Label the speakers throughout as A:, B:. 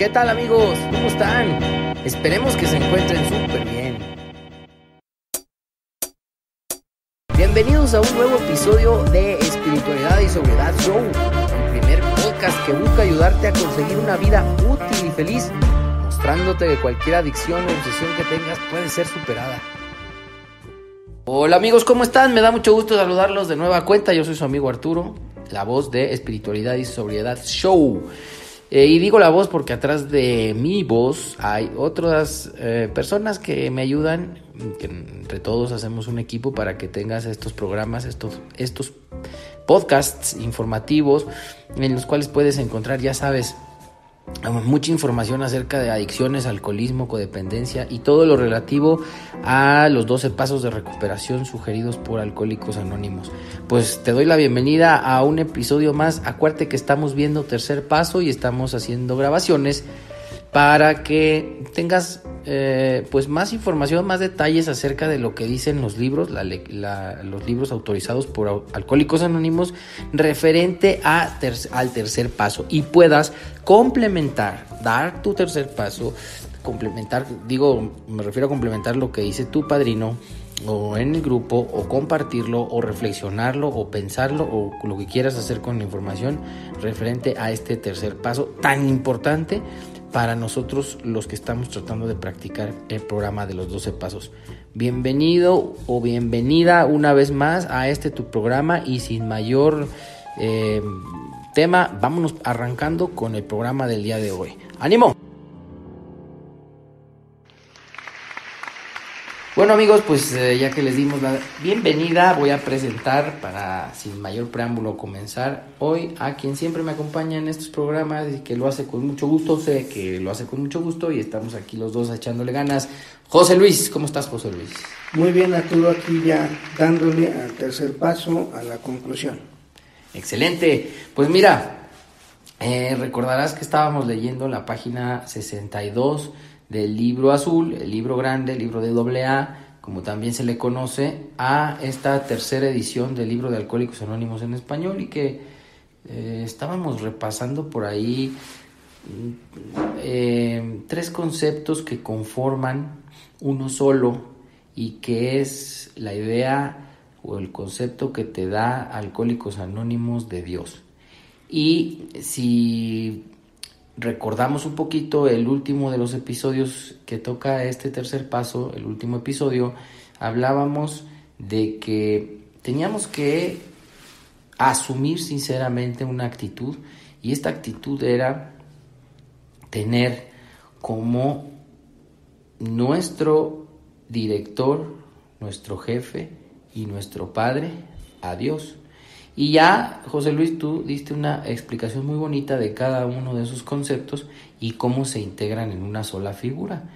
A: ¿Qué tal amigos? ¿Cómo están? Esperemos que se encuentren súper bien. Bienvenidos a un nuevo episodio de Espiritualidad y Sobriedad Show, el primer podcast que busca ayudarte a conseguir una vida útil y feliz, mostrándote que cualquier adicción o obsesión que tengas puede ser superada. Hola amigos, ¿cómo están? Me da mucho gusto saludarlos de nueva cuenta. Yo soy su amigo Arturo, la voz de Espiritualidad y Sobriedad Show. Eh, y digo la voz porque atrás de mi voz hay otras eh, personas que me ayudan, que entre todos hacemos un equipo para que tengas estos programas, estos, estos podcasts informativos en los cuales puedes encontrar, ya sabes, mucha información acerca de adicciones, alcoholismo, codependencia y todo lo relativo a los 12 pasos de recuperación sugeridos por Alcohólicos Anónimos. Pues te doy la bienvenida a un episodio más. Acuérdate que estamos viendo tercer paso y estamos haciendo grabaciones para que tengas eh, pues más información, más detalles acerca de lo que dicen los libros, los libros autorizados por Alcohólicos Anónimos referente al tercer paso y puedas complementar, dar tu tercer paso, complementar, digo, me refiero a complementar lo que dice tu padrino o en el grupo o compartirlo o reflexionarlo o pensarlo o lo que quieras hacer con la información referente a este tercer paso tan importante para nosotros los que estamos tratando de practicar el programa de los 12 pasos. Bienvenido o bienvenida una vez más a este tu programa y sin mayor eh, tema, vámonos arrancando con el programa del día de hoy. ¡Ánimo! Bueno amigos, pues eh, ya que les dimos la bienvenida, voy a presentar para sin mayor preámbulo comenzar hoy a quien siempre me acompaña en estos programas y que lo hace con mucho gusto, sé que lo hace con mucho gusto y estamos aquí los dos echándole ganas. José Luis, ¿cómo estás José Luis?
B: Muy bien Arturo, aquí ya dándole al tercer paso a la conclusión.
A: Excelente, pues mira, eh, recordarás que estábamos leyendo la página 62 del libro azul, el libro grande, el libro de doble A, como también se le conoce, a esta tercera edición del libro de Alcohólicos Anónimos en español y que eh, estábamos repasando por ahí eh, tres conceptos que conforman uno solo y que es la idea o el concepto que te da Alcohólicos Anónimos de Dios. Y si recordamos un poquito el último de los episodios que toca este tercer paso, el último episodio, hablábamos de que teníamos que asumir sinceramente una actitud y esta actitud era tener como nuestro director, nuestro jefe y nuestro Padre a Dios. Y ya, José Luis, tú diste una explicación muy bonita de cada uno de esos conceptos y cómo se integran en una sola figura.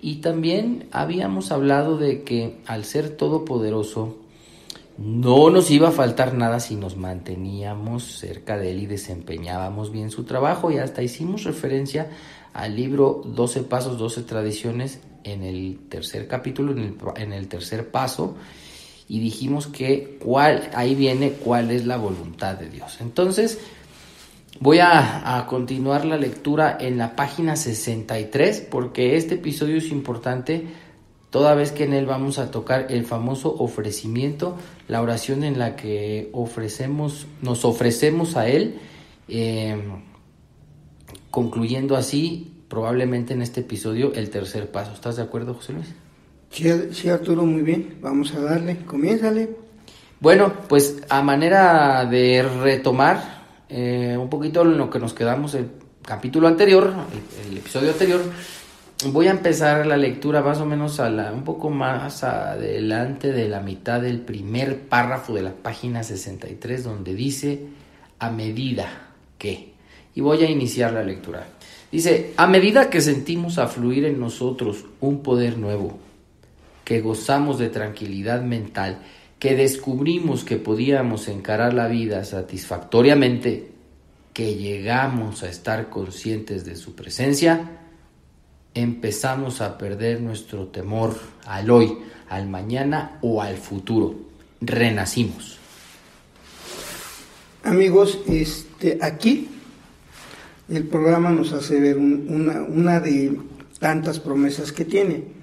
A: Y también habíamos hablado de que al ser todopoderoso, no nos iba a faltar nada si nos manteníamos cerca de él y desempeñábamos bien su trabajo. Y hasta hicimos referencia al libro 12 Pasos, 12 Tradiciones en el tercer capítulo, en el, en el tercer paso y dijimos que cuál, ahí viene cuál es la voluntad de Dios. Entonces, voy a, continuar la lectura en la página 63 porque este episodio es importante toda vez que en él vamos a tocar el famoso ofrecimiento, la oración en la que ofrecemos, nos ofrecemos a Él, eh, concluyendo así probablemente en este episodio el tercer paso. ¿Estás de acuerdo, José Luis?
B: Sí, Arturo, muy bien. Vamos a darle. Comiénzale.
A: Bueno, pues a manera de retomar eh, un poquito lo que nos quedamos el capítulo anterior, el, episodio anterior, voy a empezar la lectura más o menos a un poco más adelante de la mitad del primer párrafo de la página 63, donde dice a medida que. Y voy a iniciar la lectura. Dice, a medida que sentimos afluir en nosotros un poder nuevo, que gozamos de tranquilidad mental, que descubrimos que podíamos encarar la vida satisfactoriamente, que llegamos a estar conscientes de su presencia, empezamos a perder nuestro temor al hoy, al mañana o al futuro. Renacimos.
B: Amigos, este aquí el programa nos hace ver una, una de tantas promesas que tiene.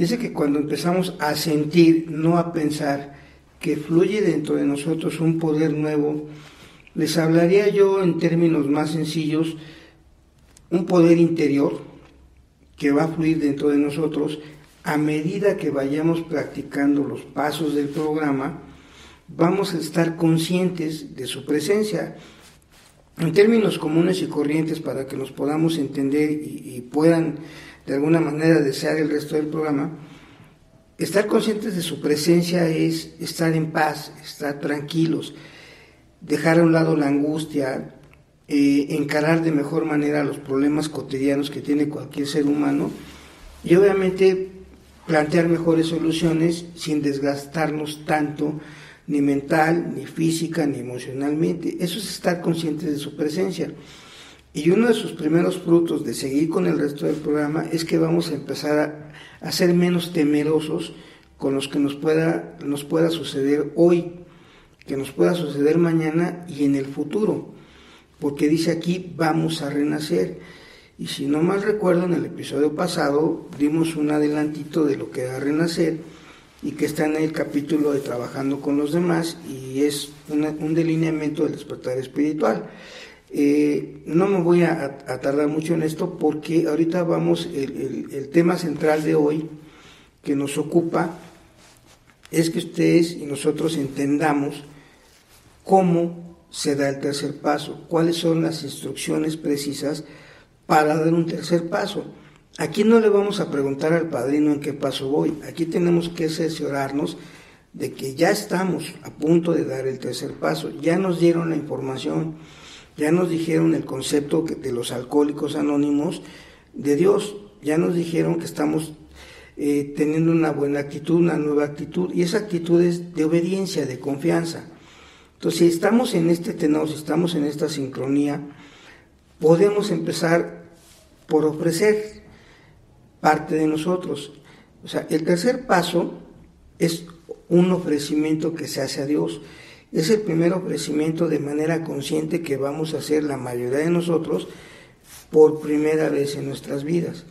B: Dice que cuando empezamos a sentir, no a pensar, que fluye dentro de nosotros un poder nuevo, les hablaría yo en términos más sencillos, un poder interior que va a fluir dentro de nosotros a medida que vayamos practicando los pasos del programa, vamos a estar conscientes de su presencia. En términos comunes y corrientes para que nos podamos entender y, puedan de alguna manera desear el resto del programa, estar conscientes de su presencia es estar en paz, estar tranquilos, dejar a un lado la angustia, eh, encarar de mejor manera los problemas cotidianos que tiene cualquier ser humano y obviamente plantear mejores soluciones sin desgastarnos tanto ni mental, ni física, ni emocionalmente. Eso es estar conscientes de su presencia. Y uno de sus primeros frutos de seguir con el resto del programa es que vamos a empezar a, ser menos temerosos con los que nos pueda, nos pueda suceder hoy, que nos pueda suceder mañana y en el futuro. Porque dice aquí, vamos a renacer. Y si no mal recuerdo, en el episodio pasado dimos un adelantito de lo que va a renacer y que está en el capítulo de Trabajando con los demás y es un delineamiento del despertar espiritual. Eh, no me voy a, tardar mucho en esto porque ahorita vamos, el, el, tema central de hoy que nos ocupa es que ustedes y nosotros entendamos cómo se da el tercer paso, cuáles son las instrucciones precisas para dar un tercer paso. Aquí no le vamos a preguntar al padrino en qué paso voy, aquí tenemos que cerciorarnos de que ya estamos a punto de dar el tercer paso, ya nos dieron la información, ya nos dijeron el concepto de los alcohólicos anónimos de Dios, ya nos dijeron que estamos eh, teniendo una buena actitud, una nueva actitud, y esa actitud es de obediencia, de confianza. Entonces, si estamos en este tenor, si estamos en esta sincronía, podemos empezar por ofrecer parte de nosotros. O sea, el tercer paso es un ofrecimiento que se hace a Dios. Es el primer ofrecimiento de manera consciente que vamos a hacer la mayoría de nosotros por primera vez en nuestras vidas.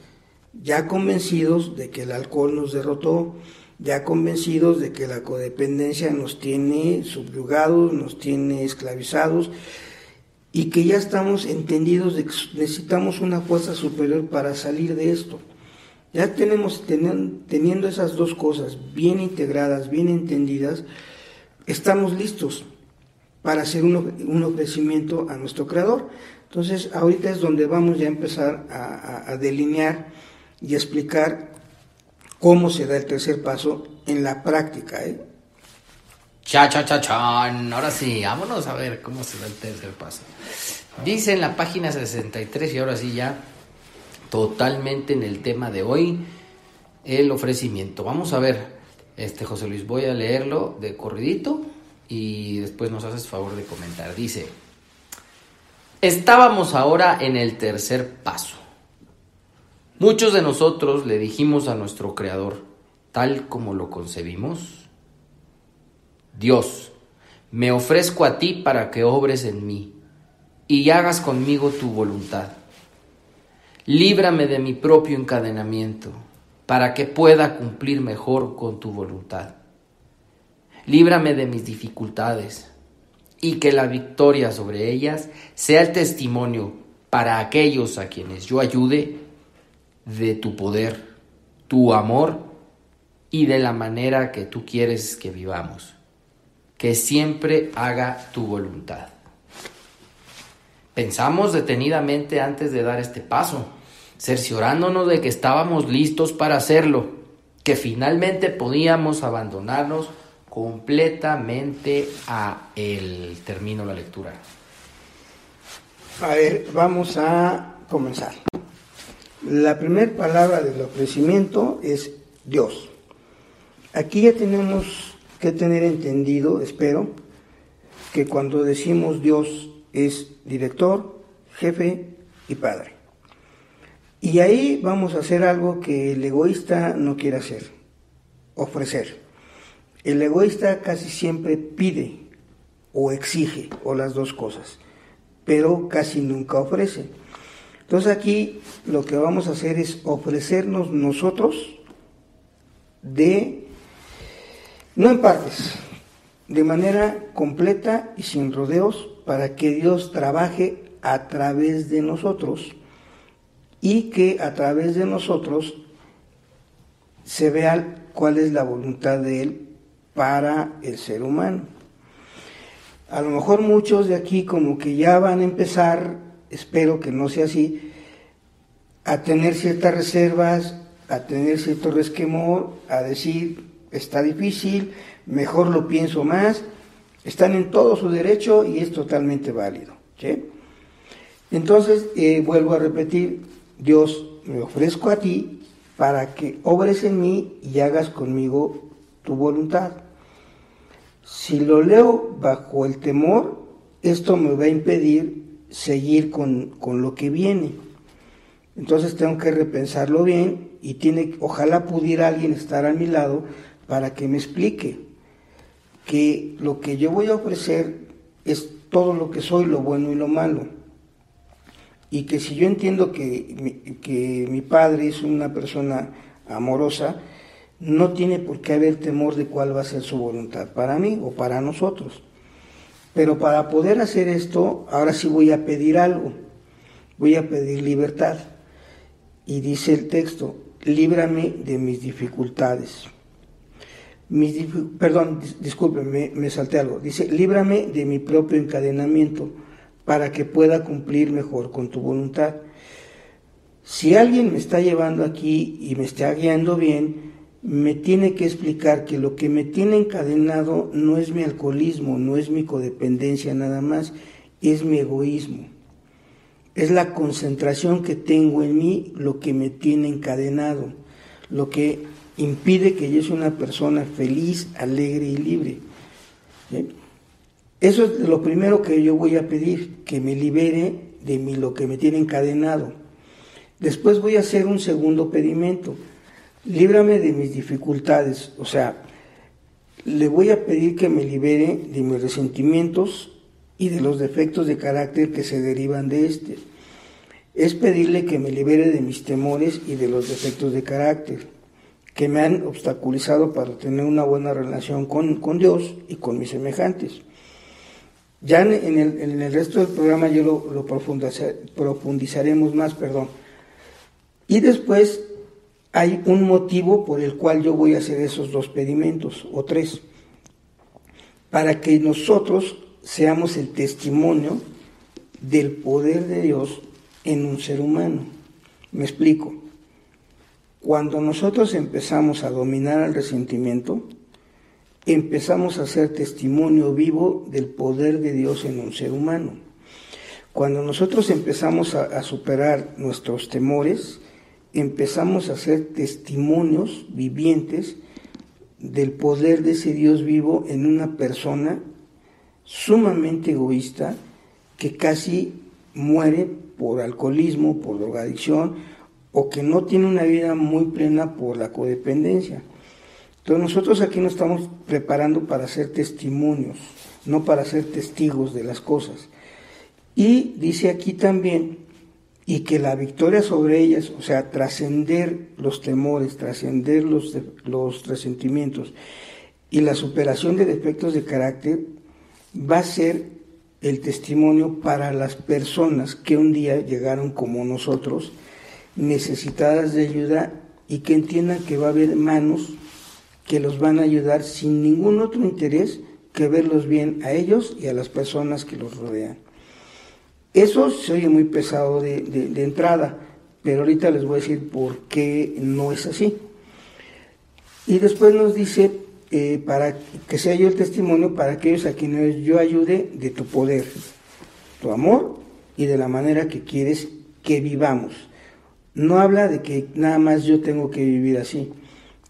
B: Ya convencidos de que el alcohol nos derrotó, ya convencidos de que la codependencia nos tiene subyugados, nos tiene esclavizados y que ya estamos entendidos de que necesitamos una fuerza superior para salir de esto. Ya tenemos, teniendo esas dos cosas bien integradas, bien entendidas, estamos listos para hacer un, ofrecimiento a nuestro Creador. Entonces, ahorita es donde vamos ya a empezar a, delinear y explicar cómo se da el tercer paso en la práctica. ¿eh?
A: Cha, cha, cha, chan. Ahora sí, vámonos a ver cómo se da el tercer paso. Dice en la página 63 y ahora sí ya totalmente en el tema de hoy, el ofrecimiento. Vamos a ver, este José Luis, voy a leerlo de corridito y después nos haces favor de comentar. Dice, estábamos ahora en el tercer paso. Muchos de nosotros le dijimos a nuestro Creador, tal como lo concebimos, Dios, me ofrezco a ti para que obres en mí y hagas conmigo tu voluntad. Líbrame de mi propio encadenamiento, para que pueda cumplir mejor con tu voluntad. Líbrame de mis dificultades, y que la victoria sobre ellas sea el testimonio para aquellos a quienes yo ayude de tu poder, tu amor y de la manera que tú quieres que vivamos. Que siempre haga tu voluntad. Pensamos detenidamente antes de dar este paso cerciorándonos de que estábamos listos para hacerlo, que finalmente podíamos abandonarnos completamente a él. Termino la lectura.
B: A ver, vamos a comenzar. La primera palabra del ofrecimiento es Dios. Aquí ya tenemos que tener entendido, espero, que cuando decimos Dios es director, jefe y padre. Y ahí vamos a hacer algo que el egoísta no quiere hacer, ofrecer. El egoísta casi siempre pide o exige, o las dos cosas. pero casi nunca ofrece. Entonces aquí lo que vamos a hacer es ofrecernos nosotros de, no en partes, de manera completa y sin rodeos para que Dios trabaje a través de nosotros y que a través de nosotros se vea cuál es la voluntad de Él para el ser humano. A lo mejor muchos de aquí como que ya van a empezar, espero que no sea así, a tener ciertas reservas, a tener cierto resquemor, a decir, está difícil, mejor lo pienso más, están en todo su derecho y es totalmente válido. Entonces, eh, vuelvo a repetir, Dios, me ofrezco a ti para que obres en mí y hagas conmigo tu voluntad. Si lo leo bajo el temor, esto me va a impedir seguir con, con lo que viene. Entonces tengo que repensarlo bien y tiene, ojalá pudiera alguien estar a mi lado para que me explique que lo que yo voy a ofrecer es todo lo que soy, lo bueno y lo malo. Y que si yo entiendo que que mi padre es una persona amorosa, no tiene por qué haber temor de cuál va a ser su voluntad para mí o para nosotros. Pero para poder hacer esto, ahora sí voy a pedir algo, voy a pedir libertad. Y dice el texto, líbrame de mis dificultades perdón, discúlpeme, me, salté algo. Dice, líbrame de mi propio encadenamiento para que pueda cumplir mejor con tu voluntad. Si alguien me está llevando aquí y me está guiando bien, me tiene que explicar que lo que me tiene encadenado no es mi alcoholismo, no es mi codependencia nada más, es mi egoísmo. Es la concentración que tengo en mí lo que me tiene encadenado, lo que impide que yo sea una persona feliz, alegre y libre. Eso es lo primero que yo voy a pedir, que me libere de mí lo que me tiene encadenado. Después voy a hacer un segundo pedimento. Líbrame de mis dificultades, o sea, le voy a pedir que me libere de mis resentimientos y de los defectos de carácter que se derivan de este. Es pedirle que me libere de mis temores y de los defectos de carácter que me han obstaculizado para tener una buena relación con, Dios y con mis semejantes. Ya en el, resto del programa yo lo, profundizaremos más, perdón. Y después hay un motivo por el cual yo voy a hacer esos dos pedimentos, o tres, para que nosotros seamos el testimonio del poder de Dios en un ser humano. Me explico. Cuando nosotros empezamos a dominar el resentimiento, empezamos a ser testimonio vivo del poder de Dios en un ser humano. Cuando nosotros empezamos a, superar nuestros temores, empezamos a ser testimonios vivientes del poder de ese Dios vivo en una persona sumamente egoísta que casi muere por alcoholismo, por drogadicción, o que no tiene una vida muy plena por la codependencia. Entonces nosotros aquí nos estamos preparando para ser testimonios, no para ser testigos de las cosas. Y dice aquí también, y que la victoria sobre ellas, o sea, trascender los temores, trascender los, los resentimientos y la superación de defectos de carácter, va a ser el testimonio para las personas que un día llegaron como nosotros, necesitadas de ayuda y que entiendan que va a haber manos que los van a ayudar sin ningún otro interés que verlos bien a ellos y a las personas que los rodean. Eso se oye muy pesado de, entrada, pero ahorita les voy a decir por qué no es así. Y después nos dice, eh, para que sea yo el testimonio para aquellos a quienes yo ayude de tu poder, tu amor y de la manera que quieres que vivamos no habla de que nada más yo tengo que vivir así,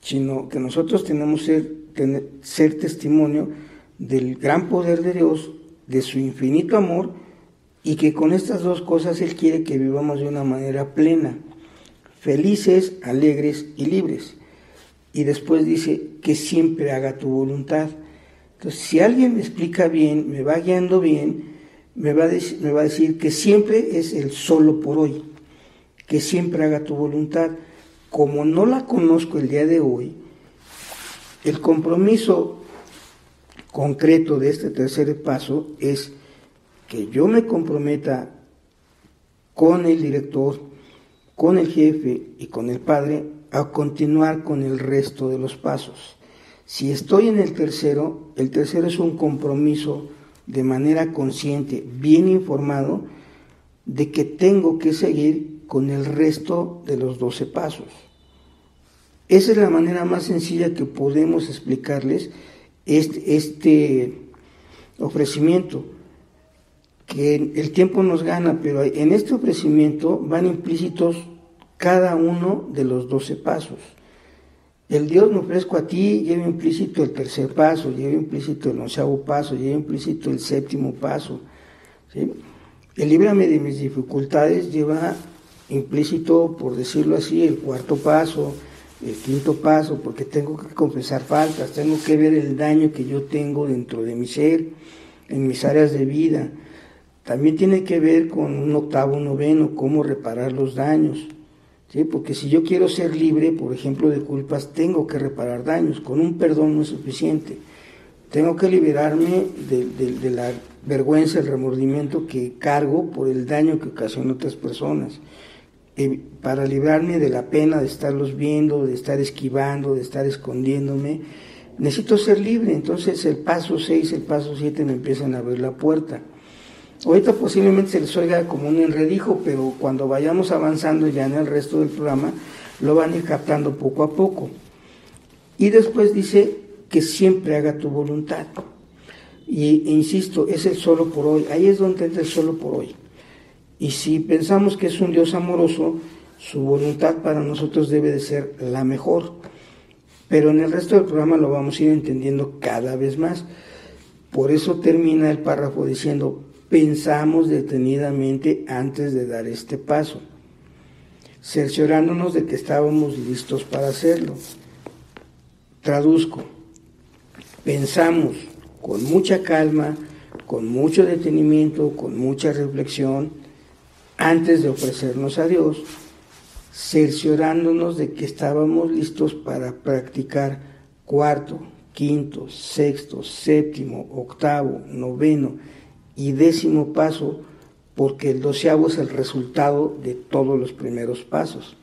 B: sino que nosotros tenemos que ser, ser testimonio del gran poder de Dios, de su infinito amor, y que con estas dos cosas Él quiere que vivamos de una manera plena, felices, alegres y libres. Y después dice que siempre haga tu voluntad. Entonces, si alguien me explica bien, me va guiando bien, me va, me va a decir que siempre es el solo por hoy, que siempre haga tu voluntad. Como no la conozco el día de hoy, el compromiso concreto de este tercer paso es que yo me comprometa con el director, con el jefe y con el padre a continuar con el resto de los pasos. Si estoy en el tercero, el tercero es un compromiso de manera consciente, bien informado, de que tengo que seguir con el resto de los doce pasos. Esa es la manera más sencilla que podemos explicarles este, este ofrecimiento, que el tiempo nos gana, pero en este ofrecimiento van implícitos cada uno de los doce pasos. El Dios me ofrezco a ti lleva implícito el tercer paso, lleva implícito el onceavo paso, lleva implícito el séptimo paso. El líbrame de mis dificultades lleva implícito, por decirlo así, el cuarto paso, el quinto paso, porque tengo que confesar faltas, tengo que ver el daño que yo tengo dentro de mi ser, en mis áreas de vida. También tiene que ver con un octavo, noveno, cómo reparar los daños. ¿sí? Porque si yo quiero ser libre, por ejemplo, de culpas, tengo que reparar daños. Con un perdón no es suficiente. Tengo que liberarme de, la vergüenza, el remordimiento que cargo por el daño que ocasionan otras personas. Eh, para librarme de la pena de estarlos viendo, de estar esquivando, de estar escondiéndome, necesito ser libre. Entonces el paso 6, el paso 7 me empiezan a abrir la puerta. Ahorita posiblemente se les oiga como un enredijo, pero cuando vayamos avanzando ya en el resto del programa, lo van a ir captando poco a poco. Y después dice que siempre haga tu voluntad. Y e insisto, es el solo por hoy. Ahí es donde entra el solo por hoy. Y si pensamos que es un Dios amoroso, su voluntad para nosotros debe de ser la mejor. Pero en el resto del programa lo vamos a ir entendiendo cada vez más. Por eso termina el párrafo diciendo, pensamos detenidamente antes de dar este paso, cerciorándonos de que estábamos listos para hacerlo. Traduzco, pensamos con mucha calma, con mucho detenimiento, con mucha reflexión, antes de ofrecernos a Dios, cerciorándonos de que estábamos listos para practicar cuarto, quinto, sexto, séptimo, octavo, noveno, y décimo paso, porque el doceavo es el resultado de todos los primeros pasos.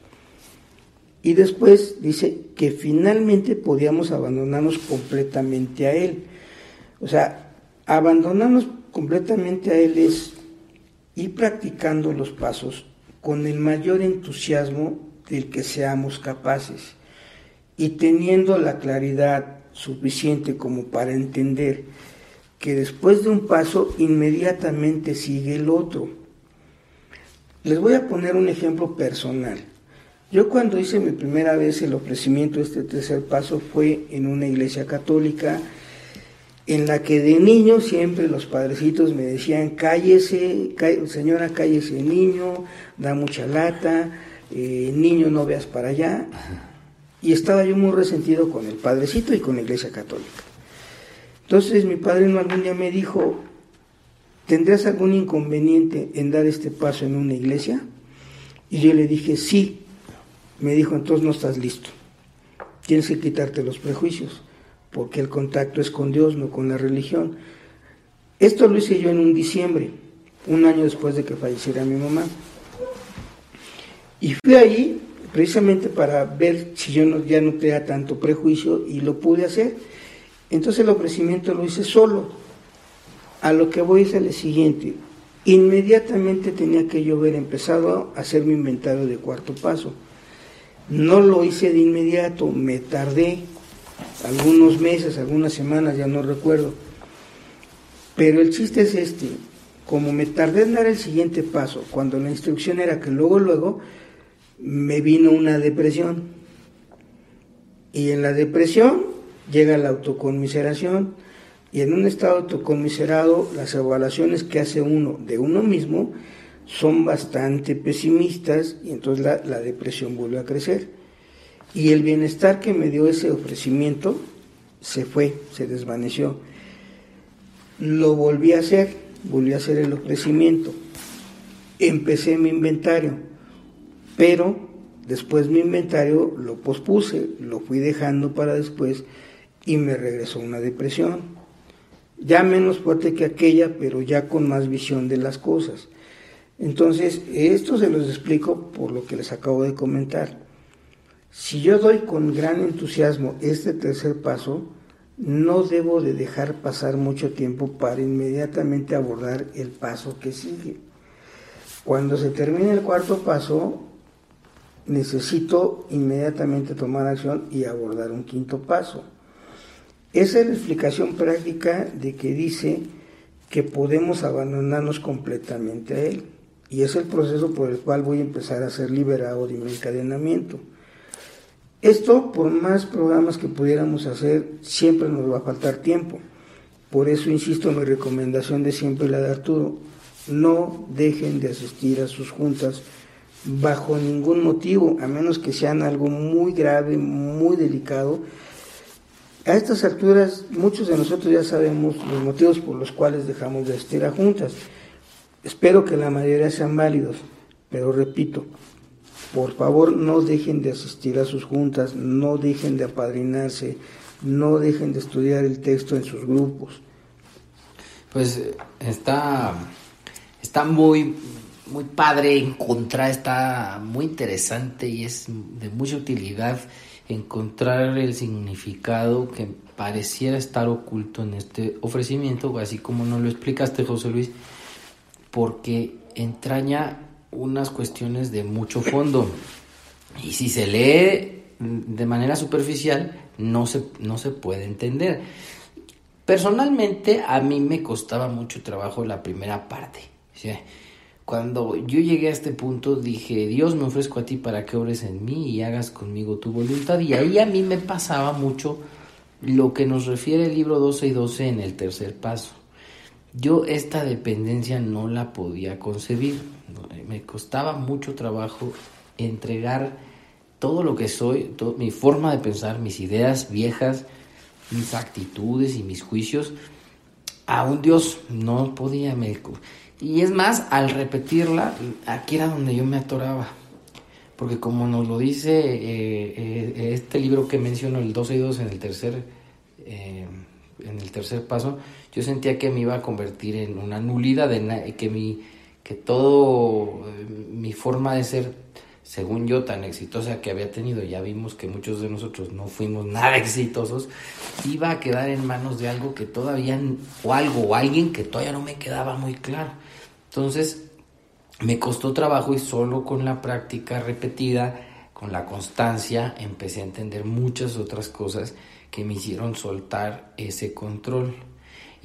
B: Y después dice que finalmente podíamos abandonarnos completamente a Él. O sea, abandonarnos completamente a Él es ir practicando los pasos con el mayor entusiasmo del que seamos capaces y teniendo la claridad suficiente como para entender que después de un paso inmediatamente sigue el otro. Les voy a poner un ejemplo personal. Yo cuando hice mi primera vez el ofrecimiento de este tercer paso fue en una iglesia católica en la que de niño siempre los padrecitos me decían, cállese, señora, cállese niño, da mucha lata, eh, niño no veas para allá. Y estaba yo muy resentido con el padrecito y con la iglesia católica. Entonces mi padre algún día me dijo, ¿tendrás algún inconveniente en dar este paso en una iglesia? Y yo le dije, sí. Me dijo, entonces no estás listo. Tienes que quitarte los prejuicios, porque el contacto es con Dios, no con la religión. Esto lo hice yo en un diciembre, un año después de que falleciera mi mamá. Y fui ahí precisamente para ver si yo no, ya no tenía tanto prejuicio y lo pude hacer. Entonces el ofrecimiento lo hice solo. A lo que voy es el siguiente. Inmediatamente tenía que yo haber empezado a hacer mi inventario de cuarto paso. No lo hice de inmediato, me tardé algunos meses, algunas semanas, ya no recuerdo. Pero el chiste es este, como me tardé en dar el siguiente paso, cuando la instrucción era que luego, luego, me vino una depresión. Y en la depresión llega la autoconmiseración y en un estado autoconmiserado las evaluaciones que hace uno de uno mismo son bastante pesimistas y entonces la, la depresión vuelve a crecer. Y el bienestar que me dio ese ofrecimiento se fue, se desvaneció. Lo volví a hacer volví a hacer el ofrecimiento. Empecé mi inventario, pero después mi inventario lo pospuse, lo fui dejando para después y me regresó una depresión. Ya menos fuerte que aquella, pero ya con más visión de las cosas. Entonces, esto se los explico por lo que les acabo de comentar. Si yo doy con gran entusiasmo este tercer paso, no debo de dejar pasar mucho tiempo para inmediatamente abordar el paso que sigue. Cuando se termine el cuarto paso, necesito inmediatamente tomar acción y abordar un quinto paso. Esa es la explicación práctica de que dice que podemos abandonarnos completamente a él. Y es el proceso por el cual voy a empezar a ser liberado de mi encadenamiento. Esto, por más programas que pudiéramos hacer, siempre nos va a faltar tiempo. Por eso insisto en mi recomendación de siempre la de Arturo. No dejen de asistir a sus juntas bajo ningún motivo, a menos que sean algo muy grave, muy delicado. A estas alturas, muchos de nosotros ya sabemos los motivos por los cuales dejamos de asistir a juntas. Espero que la mayoría sean válidos, pero repito, por favor, no dejen de asistir a sus juntas, no dejen de apadrinarse, no dejen de estudiar el texto en sus grupos.
A: Pues está, está muy, muy padre encontrar, está muy interesante y es de mucha utilidad encontrar el significado que pareciera estar oculto en este ofrecimiento, así como nos lo explicaste, José Luis, porque entraña unas cuestiones de mucho fondo. Y si se lee de manera superficial, no se, no se puede entender. Personalmente, a mí me costaba mucho trabajo la primera parte. Cuando yo llegué a este punto, dije, Dios me ofrezco a ti para que obres en mí y hagas conmigo tu voluntad. Y ahí a mí me pasaba mucho lo que nos refiere el libro 12 y 12 en el tercer paso. Yo esta dependencia no la podía concebir me costaba mucho trabajo entregar todo lo que soy, mi forma de pensar, mis ideas viejas, mis actitudes y mis juicios a un Dios. No podía. Me, y es más, al repetirla, aquí era donde yo me atoraba. Porque como nos lo dice eh, eh, este libro que menciono, el 12 y 2 en el tercer, eh, en el tercer paso, yo sentía que me iba a convertir en una nulidad, de que mi que todo eh, mi forma de ser, según yo, tan exitosa que había tenido, ya vimos que muchos de nosotros no fuimos nada exitosos, iba a quedar en manos de algo que todavía, o algo, o alguien que todavía no me quedaba muy claro. Entonces, me costó trabajo y solo con la práctica repetida, con la constancia, empecé a entender muchas otras cosas que me hicieron soltar ese control.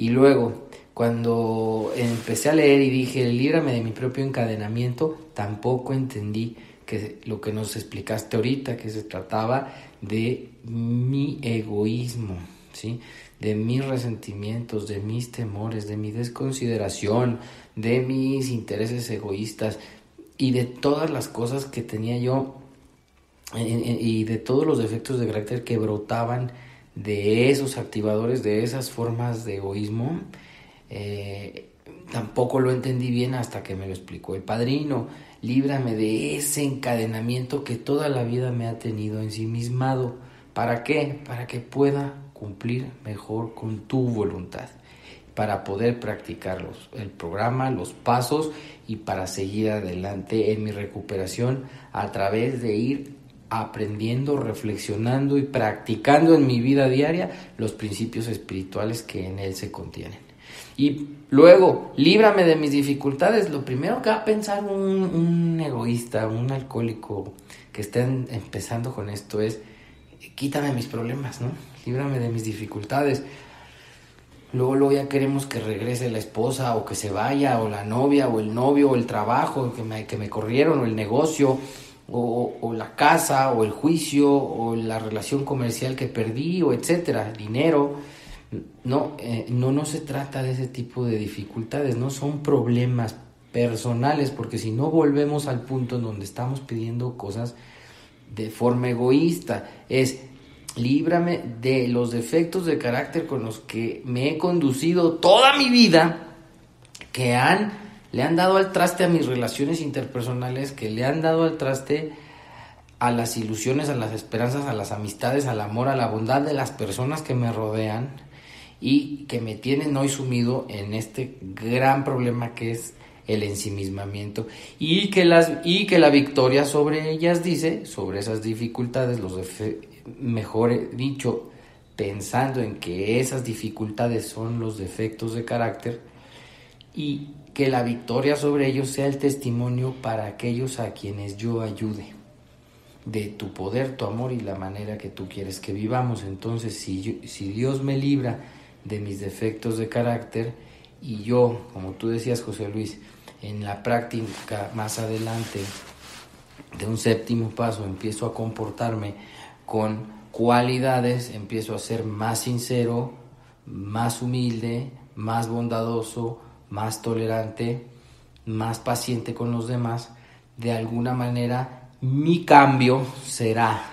A: Y luego, cuando empecé a leer y dije, líbrame de mi propio encadenamiento, tampoco entendí que lo que nos explicaste ahorita, que se trataba de mi egoísmo, ¿sí? de mis resentimientos, de mis temores, de mi desconsideración, de mis intereses egoístas y de todas las cosas que tenía yo y de todos los defectos de carácter que brotaban de esos activadores, de esas formas de egoísmo eh, tampoco lo entendí bien hasta que me lo explicó el padrino. Líbrame de ese encadenamiento que toda la vida me ha tenido ensimismado. ¿Para qué? Para que pueda cumplir mejor con tu voluntad. Para poder practicar el programa, los pasos y para seguir adelante en mi recuperación a través de ir aprendiendo, reflexionando y practicando en mi vida diaria los principios espirituales que en él se contienen. Y luego, líbrame de mis dificultades. Lo primero que va a pensar un, egoísta, un alcohólico que esté empezando con esto es, quítame mis problemas, ¿no? Líbrame de mis dificultades. Luego, luego ya queremos que regrese la esposa o que se vaya, o la novia, o el novio, o el trabajo, que me, que me corrieron, o el negocio, o, la casa, o el juicio, o la relación comercial que perdí, o etcétera, dinero. No, eh, no, no se trata de ese tipo de dificultades, no son problemas personales, porque si no volvemos al punto en donde estamos pidiendo cosas de forma egoísta, es líbrame de los defectos de carácter con los que me he conducido toda mi vida que han, le han dado al traste a mis relaciones interpersonales, que le han dado al traste a las ilusiones, a las esperanzas, a las amistades, al amor, a la bondad de las personas que me rodean y que me tienen hoy sumido en este gran problema que es el ensimismamiento. Y que las y que la victoria sobre ellas dice sobre esas dificultades los mejor dicho pensando en que esas dificultades son los defectos de carácter y que la victoria sobre ellos sea el testimonio para aquellos a quienes yo ayude de tu poder, tu amor y la manera que tú quieres que vivamos. Entonces, si, si Dios me libra de mis defectos de carácter y yo, como tú decías, José Luis, en la práctica más adelante de un séptimo paso empiezo a comportarme con cualidades, empiezo a ser más sincero, más humilde, más bondadoso, más tolerante, más paciente con los demás, de alguna manera mi cambio será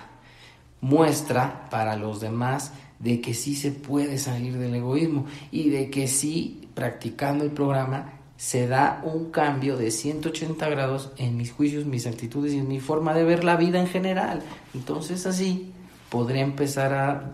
A: muestra para los demás de que sí se puede salir del egoísmo y de que sí, practicando el programa, se da un cambio de 180 grados en mis juicios, mis actitudes y en mi forma de ver la vida en general. Entonces así podré empezar a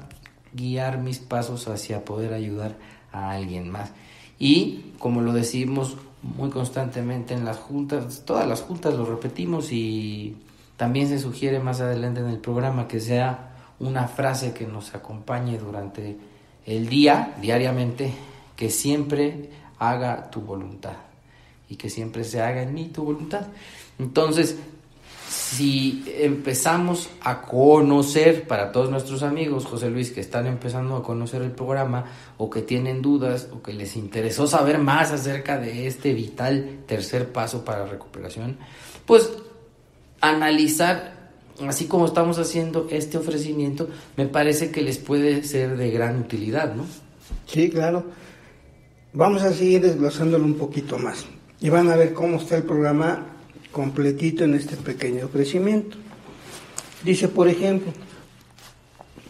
A: guiar mis pasos hacia poder ayudar a alguien más. Y como lo decimos muy constantemente en las juntas, todas las juntas lo repetimos y también se sugiere más adelante en el programa que sea una frase que nos acompañe durante el día, diariamente, que siempre haga tu voluntad y que siempre se haga en mí tu voluntad. Entonces, si empezamos a conocer para todos nuestros amigos, José Luis, que están empezando a conocer el programa o que tienen dudas o que les interesó saber más acerca de este vital tercer paso para recuperación, pues analizar, así como estamos haciendo este ofrecimiento, me parece que les puede ser de gran utilidad, ¿no?
B: Sí, claro. Vamos a seguir desglosándolo un poquito más y van a ver cómo está el programa completito en este pequeño ofrecimiento. Dice, por ejemplo,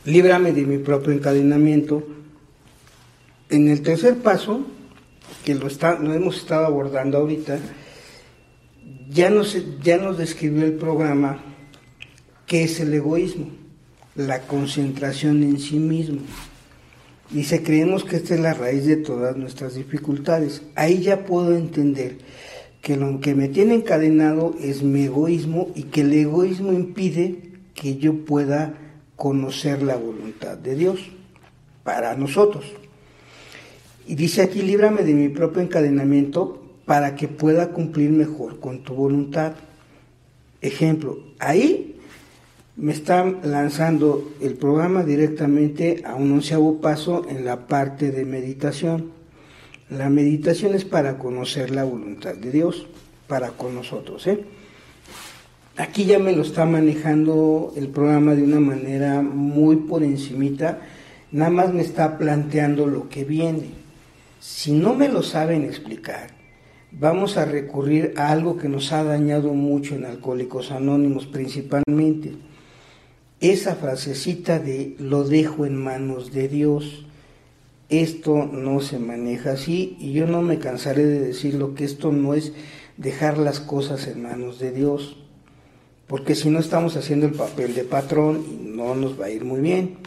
B: líbrame de mi propio encadenamiento. En el tercer paso, que lo, está, hemos estado abordando ahorita, ya nos, ya nos describió el programa qué es el egoísmo, la concentración en sí mismo. Dice, creemos que esta es la raíz de todas nuestras dificultades. Ahí ya puedo entender que lo que me tiene encadenado es mi egoísmo y que el egoísmo impide que yo pueda conocer la voluntad de Dios para nosotros. Y dice aquí, líbrame de mi propio encadenamiento para que pueda cumplir mejor con tu voluntad. Ejemplo, ahí me están lanzando el programa directamente a un onceavo paso en la parte de meditación. La meditación es para conocer la voluntad de Dios, para con nosotros. ¿eh? Aquí ya me lo está manejando el programa de una manera muy por encimita, nada más me está planteando lo que viene. Si no me lo saben explicar, vamos a recurrir a algo que nos ha dañado mucho en Alcohólicos Anónimos principalmente. Esa frasecita de lo dejo en manos de Dios esto no se maneja así y yo no me cansaré de decirlo que esto no es dejar las cosas en manos de Dios, porque si no estamos haciendo el papel de patrón y no nos va a ir muy bien.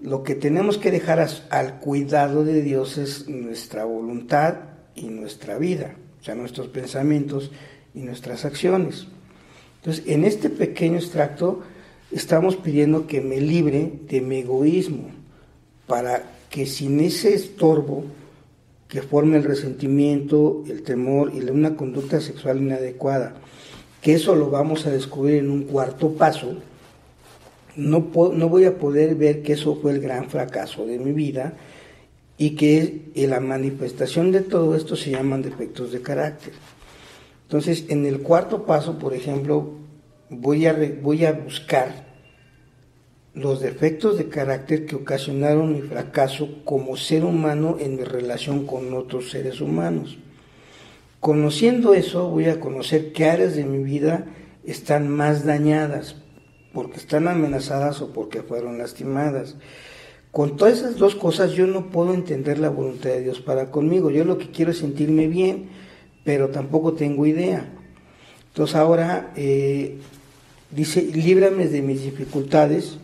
B: Lo que tenemos que dejar al cuidado de Dios es nuestra voluntad y nuestra vida, o sea, nuestros pensamientos y nuestras acciones. Entonces, en este pequeño extracto estamos pidiendo que me libre de mi egoísmo para que sin ese estorbo que forma el resentimiento, el temor y una conducta sexual inadecuada, que eso lo vamos a descubrir en un cuarto paso, no, no voy a poder ver que eso fue el gran fracaso de mi vida y que la manifestación de todo esto se llaman defectos de carácter. Entonces, en el cuarto paso, por ejemplo, voy a, voy a buscar los defectos de carácter que ocasionaron mi fracaso como ser humano en mi relación con otros seres humanos. Conociendo eso, voy a conocer qué áreas de mi vida están más dañadas, porque están amenazadas o porque fueron lastimadas. Con todas esas dos cosas yo no puedo entender la voluntad de Dios para conmigo. Yo lo que quiero es sentirme bien, pero tampoco tengo idea. Entonces ahora eh, dice, líbrame de mis dificultades,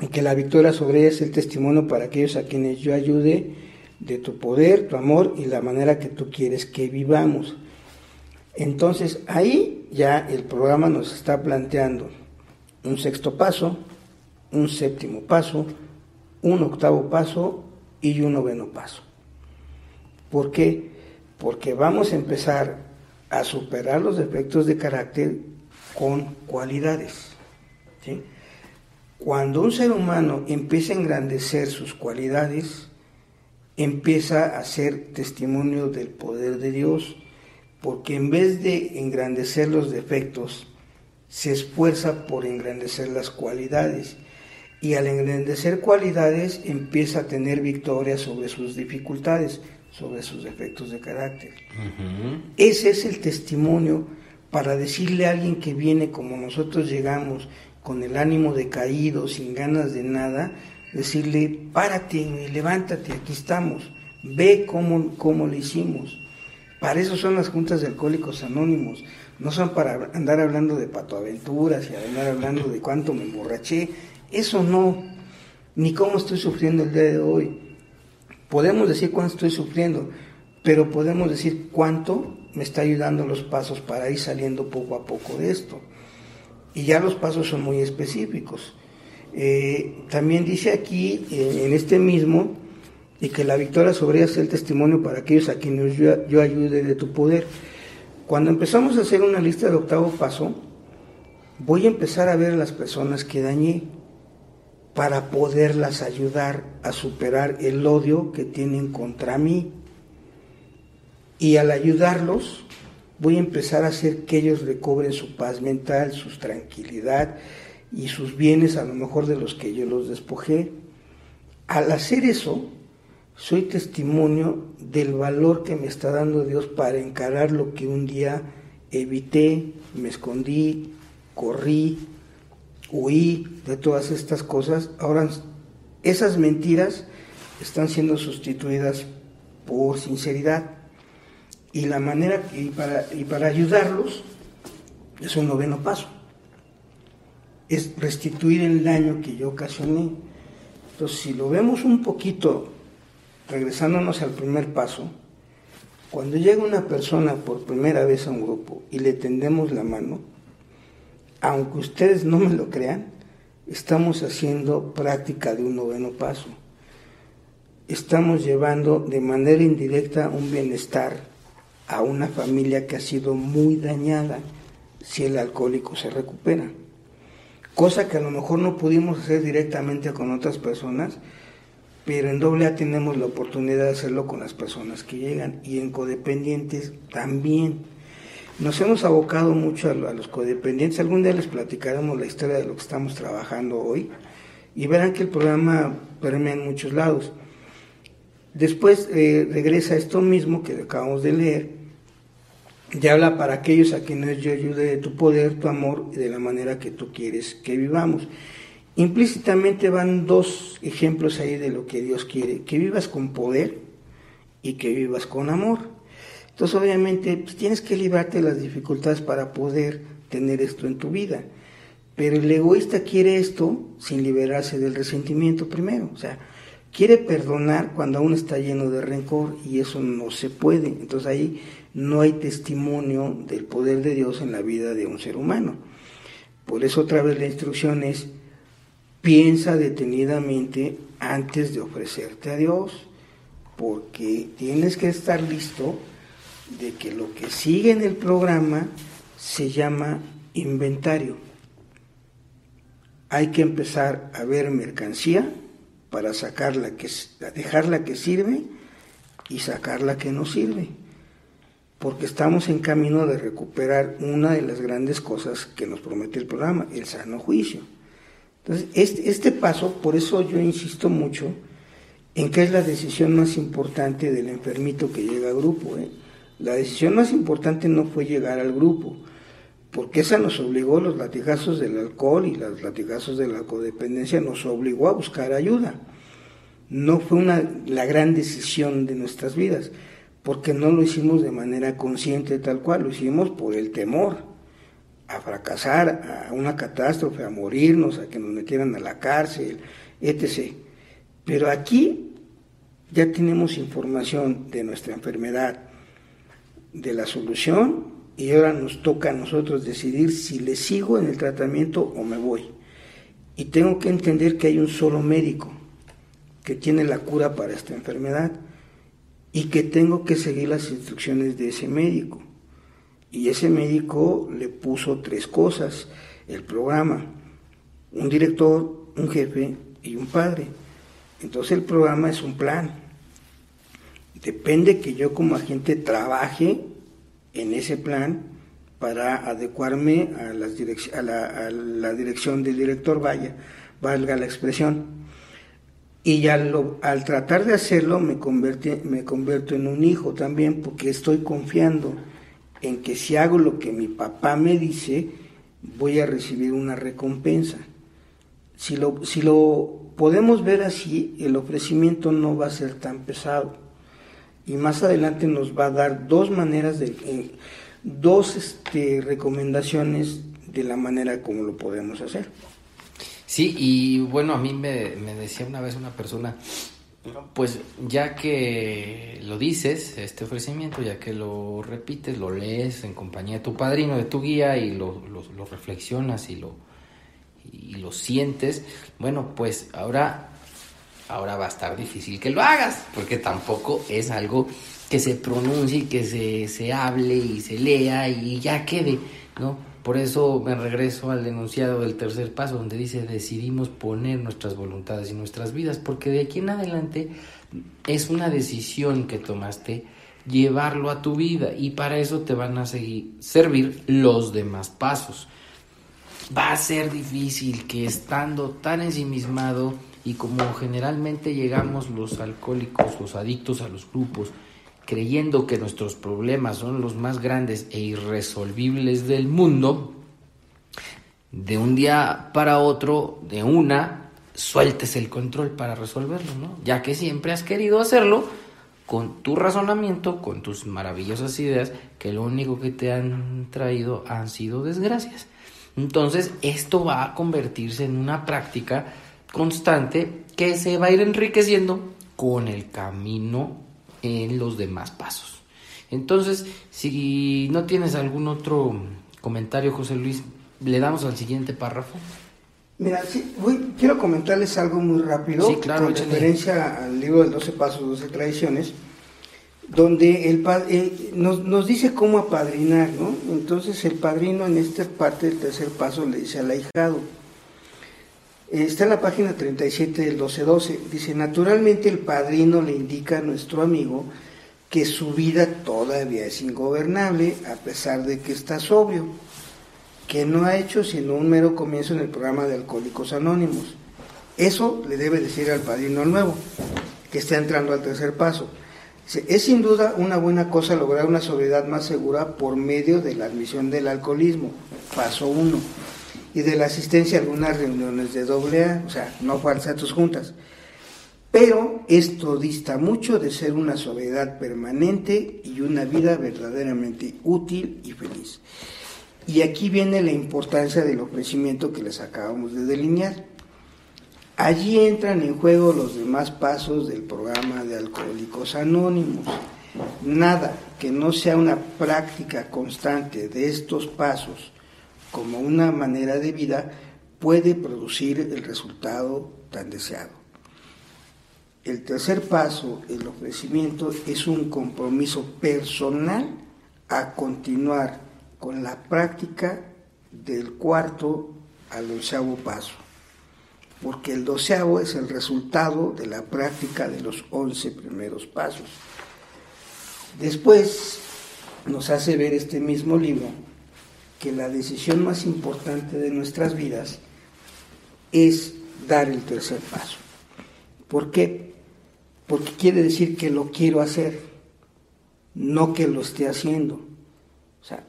B: y que la victoria sobre ella es el testimonio para aquellos a quienes yo ayude de tu poder, tu amor y la manera que tú quieres que vivamos. Entonces ahí ya el programa nos está planteando un sexto paso, un séptimo paso, un octavo paso y un noveno paso. ¿Por qué? Porque vamos a empezar a superar los defectos de carácter con cualidades. Cuando un ser humano empieza a engrandecer sus cualidades, empieza a ser testimonio del poder de Dios, porque en vez de engrandecer los defectos, se esfuerza por engrandecer las cualidades y al engrandecer cualidades empieza a tener victoria sobre sus dificultades, sobre sus defectos de carácter. Ese es el testimonio para decirle a alguien que viene como nosotros llegamos, con el ánimo decaído, sin ganas de nada, decirle, párate, levántate, aquí estamos, ve cómo, cómo le hicimos. Para eso son las juntas de alcohólicos anónimos, no son para andar hablando de patoaventuras y andar hablando de cuánto me emborraché, eso no, ni cómo estoy sufriendo el día de hoy. Podemos decir cuánto estoy sufriendo, pero podemos decir cuánto me está ayudando los pasos para ir saliendo poco a poco de esto. Y ya los pasos son muy específicos. Eh, también dice aquí, eh, en este mismo, y que la victoria sobre ella sea el testimonio para aquellos a quienes yo, yo ayude de tu poder. Cuando empezamos a hacer una lista del octavo paso, voy a empezar a ver a las personas que dañé para poderlas ayudar a superar el odio que tienen contra mí. Y al ayudarlos, voy a empezar a hacer que ellos recobren su paz mental, su tranquilidad y sus bienes, a lo mejor de los que yo los despojé. Al hacer eso, soy testimonio del valor que me está dando Dios para encarar lo que un día evité, me escondí, corrí, huí de todas estas cosas, ahora esas mentiras están siendo sustituidas por sinceridad. Y la manera, y para, y para ayudarlos, es un noveno paso, es restituir el daño que yo ocasioné. Entonces, si lo vemos un poquito, regresándonos al primer paso, cuando llega una persona por primera vez a un grupo y le tendemos la mano, aunque ustedes no me lo crean, estamos haciendo práctica de un noveno paso. Estamos llevando de manera indirecta un bienestar a una familia que ha sido muy dañada si el alcohólico se recupera. Cosa que a lo mejor no pudimos hacer directamente con otras personas, pero en doble A tenemos la oportunidad de hacerlo con las personas que llegan y en codependientes también. Nos hemos abocado mucho a, los codependientes. Algún día les platicaremos la historia de lo que estamos trabajando hoy y verán que el programa permea en muchos lados. Después eh, regresa esto mismo que acabamos de leer y habla para aquellos a quienes yo ayude de tu poder, tu amor y de la manera que tú quieres que vivamos. Implícitamente van dos ejemplos ahí de lo que Dios quiere, que vivas con poder y que vivas con amor. Entonces, obviamente, pues, tienes que librarte de las dificultades para poder tener esto en tu vida. Pero el egoísta quiere esto sin liberarse del resentimiento primero. O sea, quiere perdonar cuando aún está lleno de rencor y eso no se puede. Entonces ahí no hay testimonio del poder de Dios en la vida de un ser humano. Por eso otra vez la instrucción es, piensa detenidamente antes de ofrecerte a Dios, porque tienes que estar listo de que lo que sigue en el programa se llama inventario. Hay que empezar a ver mercancía para sacar la que, dejar la que sirve y sacar la que no sirve, porque estamos en camino de recuperar una de las grandes cosas que nos promete el programa, el sano juicio. Entonces, este, este paso, por eso yo insisto mucho en que es la decisión más importante del enfermito que llega al grupo. ¿eh? La decisión más importante no fue llegar al grupo, porque esa nos obligó, los latigazos del alcohol y los latigazos de la codependencia nos obligó a buscar ayuda. no fue una, la gran decisión de nuestras vidas, porque no lo hicimos de manera consciente tal cual, lo hicimos por el temor a fracasar, a una catástrofe, a morirnos, a que nos metieran a la cárcel, etc. Pero aquí ya tenemos información de nuestra enfermedad, de la solución, y ahora nos toca a nosotros decidir si le sigo en el tratamiento o me voy. Y tengo que entender que hay un solo médico que tiene la cura para esta enfermedad y que tengo que seguir las instrucciones de ese médico. Y ese médico le puso tres cosas, el programa, un director, un jefe y un padre. Entonces el programa es un plan. Depende que yo como agente trabaje en ese plan para adecuarme a, las a, la, dirección del director, vaya, valga la expresión. Y ya al tratar de hacerlo me, me convierto en un hijo también porque estoy confiando en que si hago lo que mi papá me dice, voy a recibir una recompensa. Si lo, si lo podemos ver así, el ofrecimiento no va a ser tan pesado. Y más adelante nos va a dar dos maneras de... Eh, dos este, recomendaciones de la manera como lo podemos hacer.
A: Sí, y bueno, a mí me, me decía una vez una persona, pues ya que lo dices, este ofrecimiento, ya que lo repites, lo lees en compañía de tu padrino, de tu guía y lo, lo, reflexionas y lo, y lo sientes, bueno, pues ahora, ahora va a estar difícil que lo hagas, porque tampoco es algo que se pronuncie, que se, se hable y se lea y ya quede, ¿no? Por eso me regreso al denunciado del tercer paso, donde dice decidimos poner nuestras voluntades y nuestras vidas, porque de aquí en adelante es una decisión que tomaste llevarlo a tu vida y para eso te van a seguir, servir los demás pasos. Va a ser difícil que estando tan ensimismado y como generalmente llegamos los alcohólicos, los adictos a los grupos, creyendo que nuestros problemas son los más grandes e irresolvibles del mundo, de un día para otro, de una, sueltes el control para resolverlo, ¿no? Ya que siempre has querido hacerlo con tu razonamiento, con tus maravillosas ideas, que lo único que te han traído han sido desgracias. Entonces, esto va a convertirse en una práctica constante que se va a ir enriqueciendo con el camino en los demás pasos. Entonces, si no tienes algún otro comentario, José Luis, le damos al siguiente párrafo.
B: Mira, sí, voy, quiero comentarles algo muy rápido,
A: sí, claro,
B: con referencia al libro de 12 Pasos, 12 Tradiciones, donde el eh, nos, nos, dice cómo apadrinar, ¿no? Entonces el padrino en esta parte del tercer paso le dice al ahijado, Está en la página 37 del 1212. Dice, naturalmente el padrino le indica a nuestro amigo que su vida todavía es ingobernable a pesar de que está sobrio, que no ha hecho sino un mero comienzo en el programa de Alcohólicos Anónimos. Eso le debe decir al padrino nuevo, que está entrando al tercer paso. Dice, es sin duda una buena cosa lograr una sobriedad más segura por medio de la admisión del alcoholismo. Paso 1 y de la asistencia a algunas reuniones de doble A, o sea, no falsa tus juntas. Pero esto dista mucho de ser una soledad permanente y una vida verdaderamente útil y feliz. Y aquí viene la importancia del ofrecimiento que les acabamos de delinear. Allí entran en juego los demás pasos del programa de Alcohólicos Anónimos. Nada que no sea una práctica constante de estos pasos como una manera de vida puede producir el resultado tan deseado. El tercer paso, el ofrecimiento, es un compromiso personal a continuar con la práctica del cuarto al doceavo paso, porque el doceavo es el resultado de la práctica de los once primeros pasos. Después nos hace ver este mismo libro que la decisión más importante de nuestras vidas es dar el tercer paso. ¿Por qué? Porque quiere decir que lo quiero hacer, no que lo esté haciendo. O sea,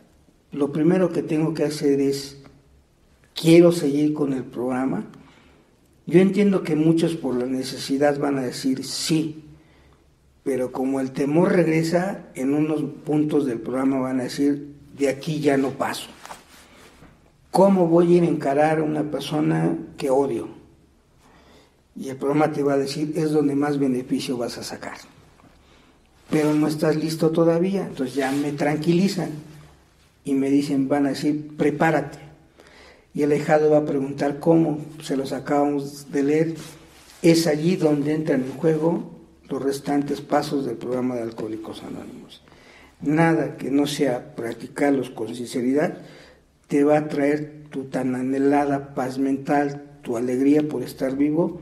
B: lo primero que tengo que hacer es, quiero seguir con el programa Yo entiendo que muchos por la necesidad van a decir sí, pero como el temor regresa, en unos puntos del programa van a decir, de aquí ya no paso. ¿Cómo voy a ir a encarar a una persona que odio? Y el programa te va a decir, es donde más beneficio vas a sacar. Pero no estás listo todavía, entonces ya me tranquilizan y me dicen, van a decir, prepárate. Y el dejado va a preguntar cómo, se los acabamos de leer, es allí donde entran en juego los restantes pasos del programa de Alcohólicos Anónimos. Nada que no sea practicarlos con sinceridad te va a traer tu tan anhelada paz mental, tu alegría por estar vivo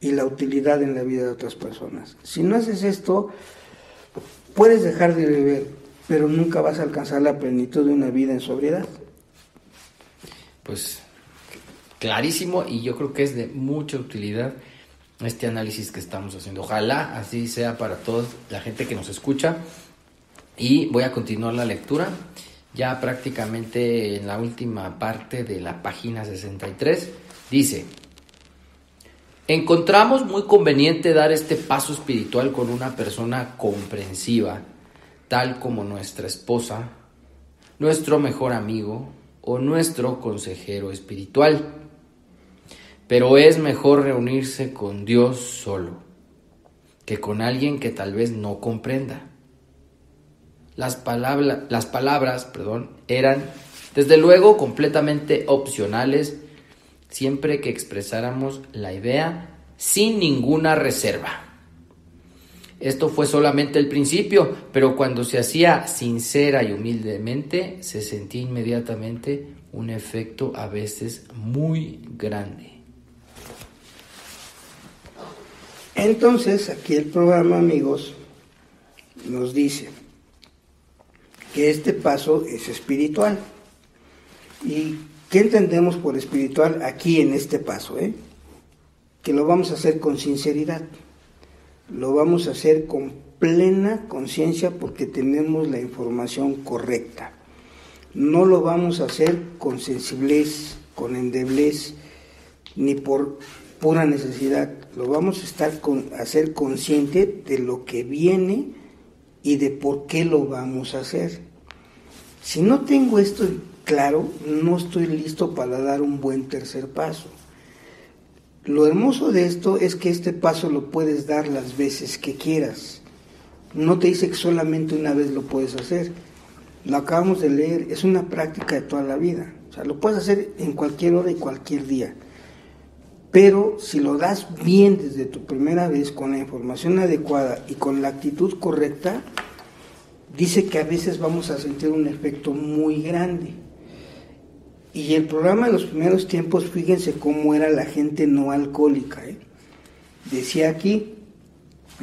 B: y la utilidad en la vida de otras personas. Si no haces esto, puedes dejar de beber, pero nunca vas a alcanzar la plenitud de una vida en sobriedad.
A: Pues clarísimo y yo creo que es de mucha utilidad este análisis que estamos haciendo. Ojalá así sea para toda la gente que nos escucha. Y voy a continuar la lectura. Ya prácticamente en la última parte de la página 63 dice, encontramos muy conveniente dar este paso espiritual con una persona comprensiva, tal como nuestra esposa, nuestro mejor amigo o nuestro consejero espiritual pero es mejor reunirse con Dios solo que con alguien que tal vez no comprenda. Las, las palabras perdón, eran, desde luego, completamente opcionales siempre que expresáramos la idea sin ninguna reserva. Esto fue solamente el principio, pero cuando se hacía sincera y humildemente, se sentía inmediatamente un efecto a veces muy grande.
B: Entonces, aquí el programa, amigos, nos dice que este paso es espiritual. ¿Y qué entendemos por espiritual aquí en este paso? Eh? Que lo vamos a hacer con sinceridad, lo vamos a hacer con plena conciencia porque tenemos la información correcta. No lo vamos a hacer con sensiblez, con endeblez, ni por pura necesidad, lo vamos a estar con, a ser consciente de lo que viene y de por qué lo vamos a hacer. Si no tengo esto claro, no estoy listo para dar un buen tercer paso. Lo hermoso de esto es que este paso lo puedes dar las veces que quieras. No te dice que solamente una vez lo puedes hacer. Lo acabamos de leer, es una práctica de toda la vida. O sea, lo puedes hacer en cualquier hora y cualquier día. Pero si lo das bien desde tu primera vez, con la información adecuada y con la actitud correcta, dice que a veces vamos a sentir un efecto muy grande. Y el programa de los primeros tiempos, fíjense cómo era la gente no alcohólica. ¿eh? Decía aquí,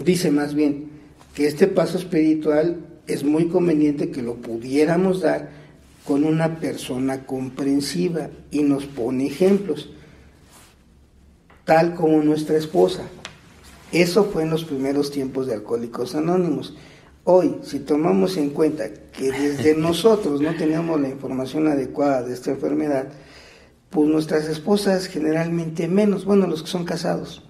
B: dice más bien, que este paso espiritual es muy conveniente que lo pudiéramos dar con una persona comprensiva y nos pone ejemplos tal como nuestra esposa. Eso fue en los primeros tiempos de Alcohólicos Anónimos. Hoy, si tomamos en cuenta que desde nosotros no teníamos la información adecuada de esta enfermedad, pues nuestras esposas generalmente menos, bueno, los que son casados.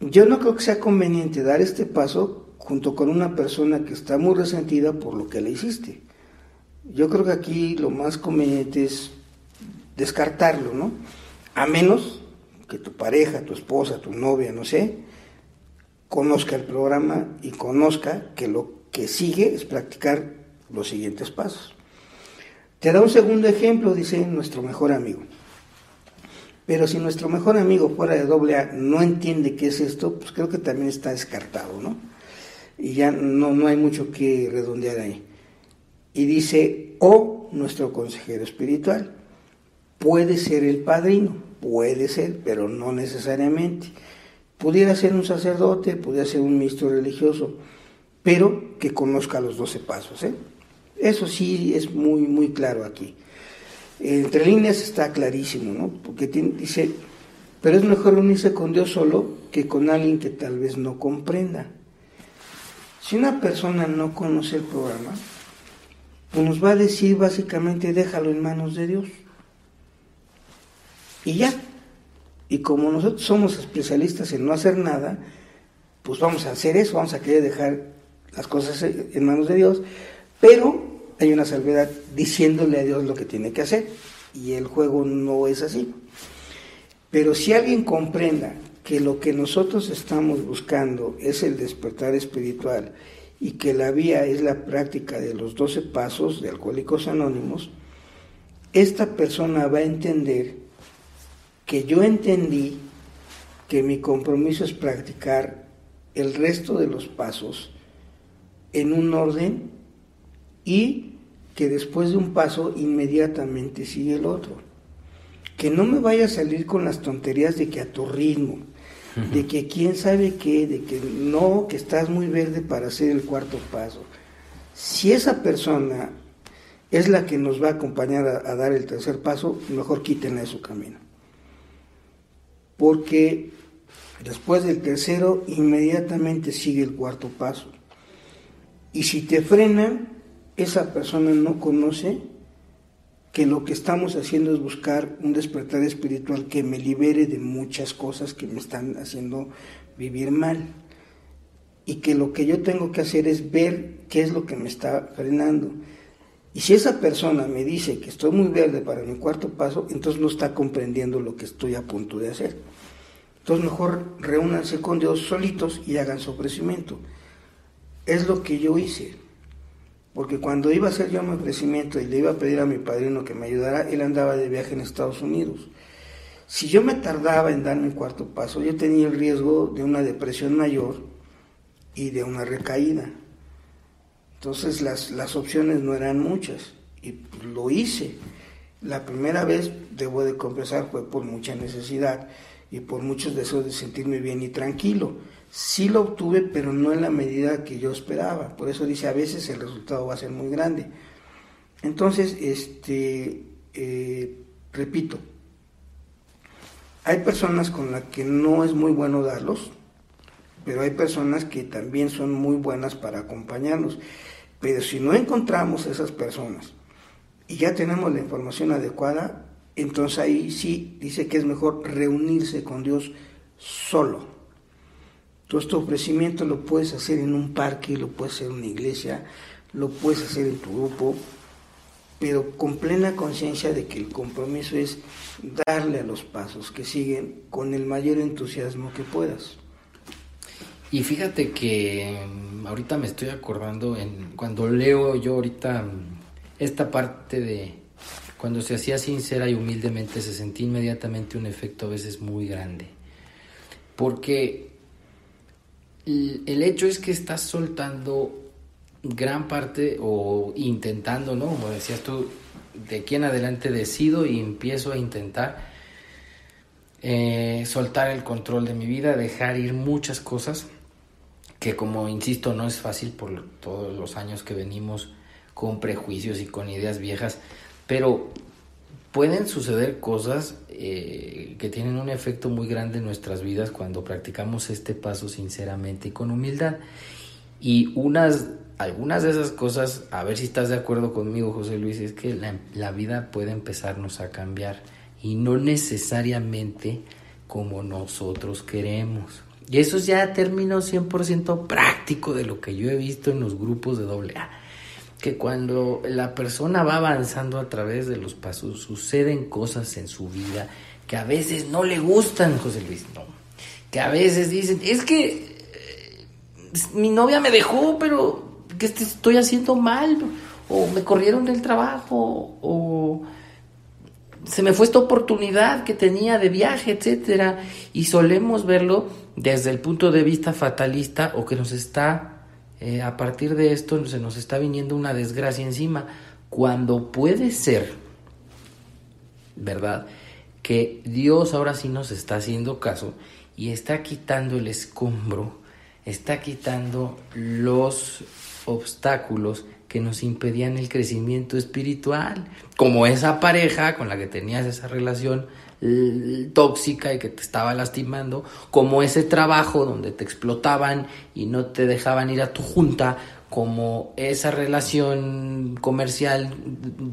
B: Yo no creo que sea conveniente dar este paso junto con una persona que está muy resentida por lo que le hiciste. Yo creo que aquí lo más conveniente es descartarlo, ¿no? A menos que tu pareja, tu esposa, tu novia, no sé, conozca el programa y conozca que lo que sigue es practicar los siguientes pasos. Te da un segundo ejemplo, dice nuestro mejor amigo. Pero si nuestro mejor amigo fuera de doble A no entiende qué es esto, pues creo que también está descartado, ¿no? Y ya no, no hay mucho que redondear ahí. Y dice, o nuestro consejero espiritual, puede ser el padrino. Puede ser, pero no necesariamente. Pudiera ser un sacerdote, pudiera ser un ministro religioso, pero que conozca los doce pasos. ¿eh? Eso sí es muy, muy claro aquí. Entre líneas está clarísimo, ¿no? Porque dice, pero es mejor unirse con Dios solo que con alguien que tal vez no comprenda. Si una persona no conoce el programa, pues nos va a decir básicamente déjalo en manos de Dios. Y ya. Y como nosotros somos especialistas en no hacer nada, pues vamos a hacer eso, vamos a querer dejar las cosas en manos de Dios, pero hay una salvedad diciéndole a Dios lo que tiene que hacer. Y el juego no es así. Pero si alguien comprenda que lo que nosotros estamos buscando es el despertar espiritual y que la vía es la práctica de los 12 pasos de Alcohólicos Anónimos, esta persona va a entender que yo entendí que mi compromiso es practicar el resto de los pasos en un orden y que después de un paso inmediatamente sigue el otro. Que no me vaya a salir con las tonterías de que a tu ritmo, de que quién sabe qué, de que no, que estás muy verde para hacer el cuarto paso. Si esa persona es la que nos va a acompañar a, dar el tercer paso, mejor quítenla de su camino. Porque después del tercero, inmediatamente sigue el cuarto paso. Y si te frenan, esa persona no conoce que lo que estamos haciendo es buscar un despertar espiritual que me libere de muchas cosas que me están haciendo vivir mal. Y que lo que yo tengo que hacer es ver qué es lo que me está frenando. Y si esa persona me dice que estoy muy verde para mi cuarto paso, entonces no está comprendiendo lo que estoy a punto de hacer. Entonces mejor reúnanse con Dios solitos y hagan su ofrecimiento. Es lo que yo hice. Porque cuando iba a hacer yo mi ofrecimiento y le iba a pedir a mi padrino que me ayudara, él andaba de viaje en Estados Unidos. Si yo me tardaba en dar mi cuarto paso, yo tenía el riesgo de una depresión mayor y de una recaída. Entonces las, las opciones no eran muchas y lo hice. La primera vez, debo de confesar, fue por mucha necesidad y por muchos deseos de sentirme bien y tranquilo sí lo obtuve, pero no en la medida que yo esperaba. Por eso dice, a veces el resultado va a ser muy grande. Entonces, este, eh, repito, hay personas con las que no es muy bueno darlos, pero hay personas que también son muy buenas para acompañarnos. Pero si no encontramos esas personas y ya tenemos la información adecuada, entonces ahí sí dice que es mejor reunirse con Dios solo todo este ofrecimiento lo puedes hacer en un parque, lo puedes hacer en una iglesia, lo puedes hacer en tu grupo, pero con plena conciencia de que el compromiso es darle a los pasos que siguen con el mayor entusiasmo que puedas.
A: Y fíjate que mm, ahorita me estoy acordando en cuando leo yo ahorita mm, esta parte de cuando se hacía sincera y humildemente se sentía inmediatamente un efecto a veces muy grande. Porque el hecho es que estás soltando gran parte o intentando, ¿no? Como decías tú, de aquí en adelante decido y empiezo a intentar eh, soltar el control de mi vida, dejar ir muchas cosas que como insisto no es fácil por todos los años que venimos con prejuicios y con ideas viejas, pero pueden suceder cosas eh, que tienen un efecto muy grande en nuestras vidas cuando practicamos este paso sinceramente y con humildad. Y unas, algunas de esas cosas, a ver si estás de acuerdo conmigo, José Luis, es que la, la vida puede empezarnos a cambiar y no necesariamente como nosotros queremos. Y eso es ya término 100% práctico de lo que yo he visto en los grupos de doble A que cuando la persona va avanzando a través de los pasos suceden cosas en su vida que a veces no le gustan, José Luis, no. Que a veces dicen, es que eh, mi novia me dejó, pero que estoy haciendo mal, o me corrieron del trabajo, o se me fue esta oportunidad que tenía de viaje, etcétera, y solemos verlo desde el punto de vista fatalista o que nos está eh, a partir de esto se nos está viniendo una desgracia encima, cuando puede ser, ¿verdad? Que Dios ahora sí nos está haciendo caso y está quitando el escombro, está quitando los obstáculos que nos impedían el crecimiento espiritual, como esa pareja con la que tenías esa relación tóxica y que te estaba lastimando, como ese trabajo donde te explotaban y no te dejaban ir a tu junta como esa relación comercial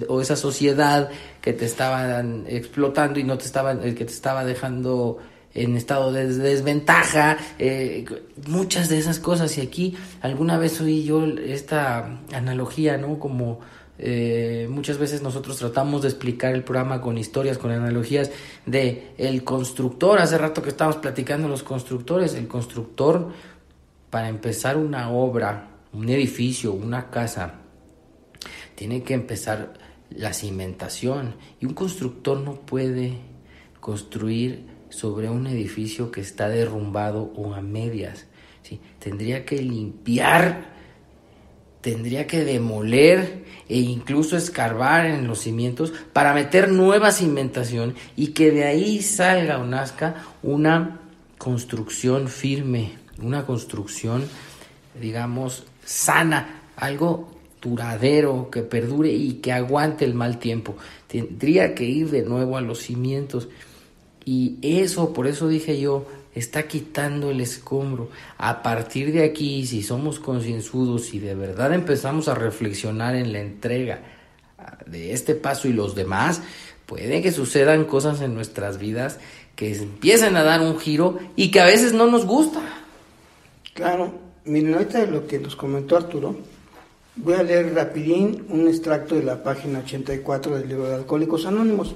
A: o esa sociedad que te estaban explotando y no te estaban, que te estaba dejando en estado de desventaja, eh, muchas de esas cosas. Y aquí alguna vez oí yo esta analogía, ¿no? Como eh, muchas veces nosotros tratamos de explicar el programa con historias, con analogías de el constructor. Hace rato que estábamos platicando los constructores, el constructor para empezar una obra, un edificio, una casa, tiene que empezar la cimentación y un constructor no puede construir sobre un edificio que está derrumbado o a medias. ¿sí? Tendría que limpiar, tendría que demoler e incluso escarbar en los cimientos para meter nueva cimentación y que de ahí salga o nazca una construcción firme, una construcción, digamos, sana, algo duradero, que perdure y que aguante el mal tiempo. Tendría que ir de nuevo a los cimientos. Y eso, por eso dije yo, está quitando el escombro. A partir de aquí, si somos concienzudos y de verdad empezamos a reflexionar en la entrega de este paso y los demás, puede que sucedan cosas en nuestras vidas que empiecen a dar un giro y que a veces no nos gusta.
B: Claro, miren, ahorita lo que nos comentó Arturo, voy a leer rapidín un extracto de la página 84 del libro de Alcohólicos Anónimos.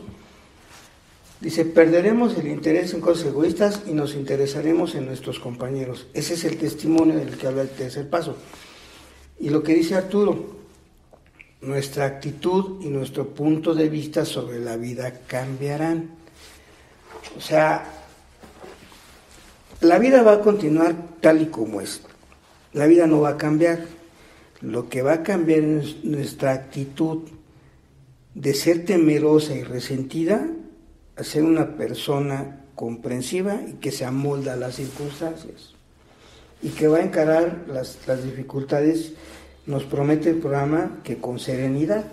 B: Dice, perderemos el interés en cosas egoístas y nos interesaremos en nuestros compañeros. Ese es el testimonio del que habla el tercer paso. Y lo que dice Arturo, nuestra actitud y nuestro punto de vista sobre la vida cambiarán. O sea, la vida va a continuar tal y como es. La vida no va a cambiar. Lo que va a cambiar es nuestra actitud de ser temerosa y resentida a ser una persona comprensiva y que se amolda a las circunstancias y que va a encarar las, las dificultades, nos promete el programa que con serenidad,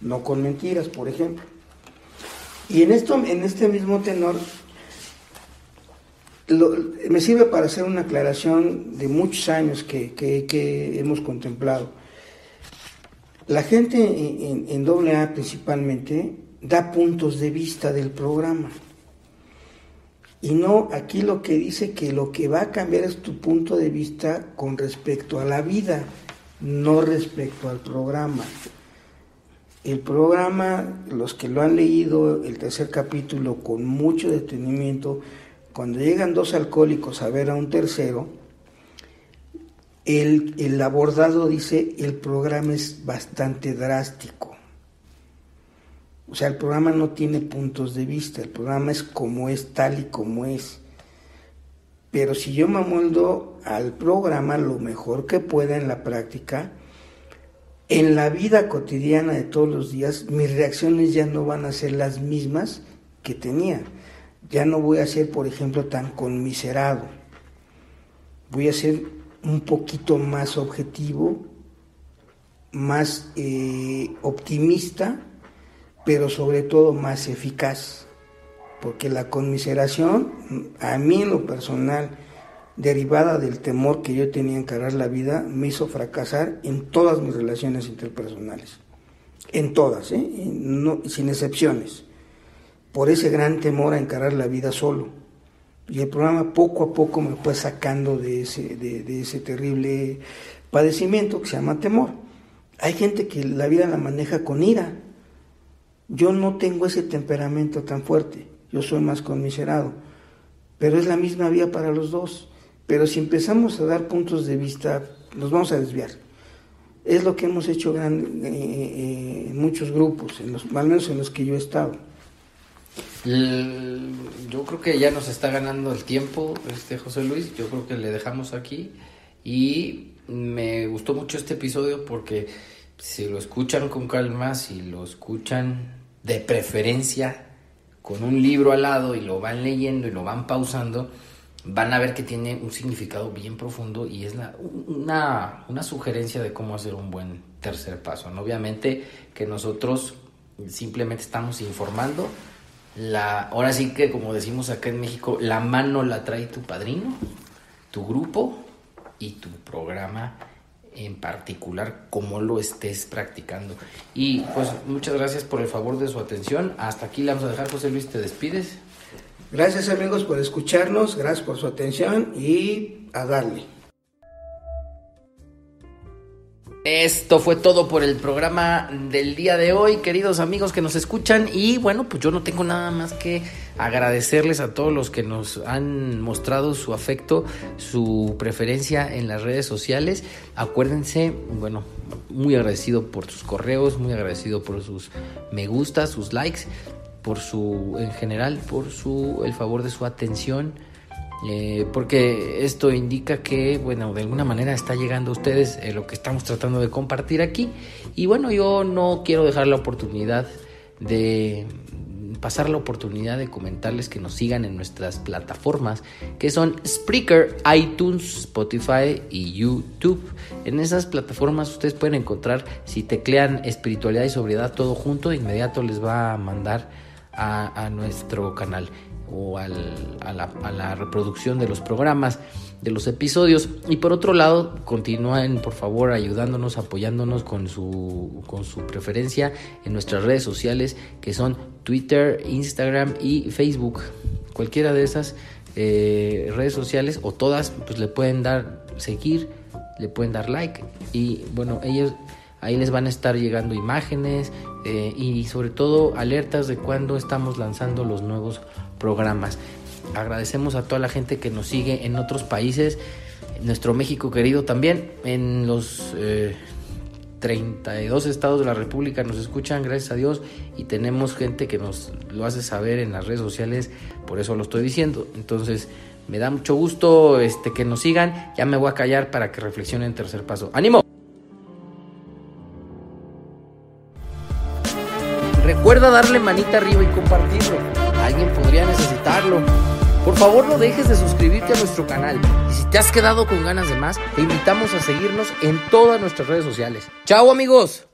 B: no con mentiras, por ejemplo. Y en, esto, en este mismo tenor, me sirve para hacer una aclaración de muchos años que, que, hemos contemplado. La gente en, en, en AA principalmente da puntos de vista del programa. Y no, aquí lo que dice que lo que va a cambiar es tu punto de vista con respecto a la vida, no respecto al programa. El programa, los que lo han leído, el tercer capítulo, con mucho detenimiento, cuando llegan dos alcohólicos a ver a un tercero, el, el abordado dice, el programa es bastante drástico o sea, el programa no tiene puntos de vista, el programa es como es, tal y como es. Pero si yo me amoldo al programa lo mejor que pueda en la práctica, en la vida cotidiana de todos los días, mis reacciones ya no van a ser las mismas que tenía. Ya no voy a ser, por ejemplo, tan conmiserado. Voy a ser un poquito más objetivo, más eh, optimista pero sobre todo más eficaz, porque la conmiseración, a mí en lo personal, derivada del temor que yo tenía a encarar la vida, me hizo fracasar en todas mis relaciones interpersonales, en todas, ¿eh? sin excepciones, por ese gran temor a encarar la vida solo. Y el programa poco a poco me fue sacando de ese, de ese terrible padecimiento que se llama temor. Hay gente que la vida la maneja con ira, yo no tengo ese temperamento tan fuerte, yo soy más conmiserado, pero es la misma vía para los dos. Pero si empezamos a dar puntos de vista, nos vamos a desviar. Es lo que hemos hecho gran, eh, eh, en muchos grupos, en los, al menos en los que yo he estado.
A: Yo creo que ya nos está ganando el tiempo, este José Luis. Yo creo que le dejamos aquí. Y me gustó mucho este episodio porque si lo escuchan con calma, si lo escuchan de preferencia con un libro al lado y lo van leyendo y lo van pausando, van a ver que tiene un significado bien profundo y es una, una, sugerencia de cómo hacer un buen tercer paso. Obviamente que nosotros simplemente estamos informando. La, ahora sí que como decimos acá en México, la mano la trae tu padrino, tu grupo y tu programa en particular cómo lo estés practicando. Y pues muchas gracias por el favor de su atención. Hasta aquí la vamos a dejar, José Luis, te despides.
B: Gracias amigos por escucharnos, gracias por su atención y a darle.
A: Esto fue todo por el programa del día de hoy, queridos amigos que nos escuchan. Y bueno, pues yo no tengo nada más que agradecerles a todos los que nos han mostrado su afecto, su preferencia en las redes sociales. Acuérdense, bueno, muy agradecido por sus correos, muy agradecido por sus me gusta, sus likes, por su, en general, por su, el favor de su atención eh, porque esto indica que, bueno, de alguna manera está llegando a ustedes eh, lo que estamos tratando de compartir aquí. Y bueno, yo no quiero dejar la oportunidad de pasar la oportunidad de comentarles que nos sigan en nuestras plataformas que son Spreaker, iTunes, Spotify y YouTube. En esas plataformas ustedes pueden encontrar, si teclean espiritualidad y sobriedad todo junto, de inmediato les va a mandar a nuestro canal o a, la, reproducción de los programas, de los episodios. Y por otro lado, continúen por favor ayudándonos, apoyándonos con su, con su preferencia en nuestras redes sociales que son Twitter, Instagram y Facebook. Cualquiera de esas eh, redes sociales o todas, pues le pueden dar seguir, le pueden dar like y bueno, ellos ahí les van a estar llegando imágenes eh, y sobre todo alertas de cuando estamos lanzando los nuevos programas. Agradecemos a toda la gente que nos sigue en otros países, nuestro México querido también, en los 32 eh, estados de la República nos escuchan, gracias a Dios, y tenemos gente que nos lo hace saber en las redes sociales, por eso lo estoy diciendo. Entonces, me da mucho gusto este, que nos sigan, ya me voy a callar para que reflexionen tercer paso. ¡Ánimo! Recuerda darle manita arriba y compartirlo alguien podría necesitarlo. Por favor no dejes de suscribirte a nuestro canal y si te has quedado con ganas de más, te invitamos a seguirnos en todas nuestras redes sociales. ¡Chao amigos!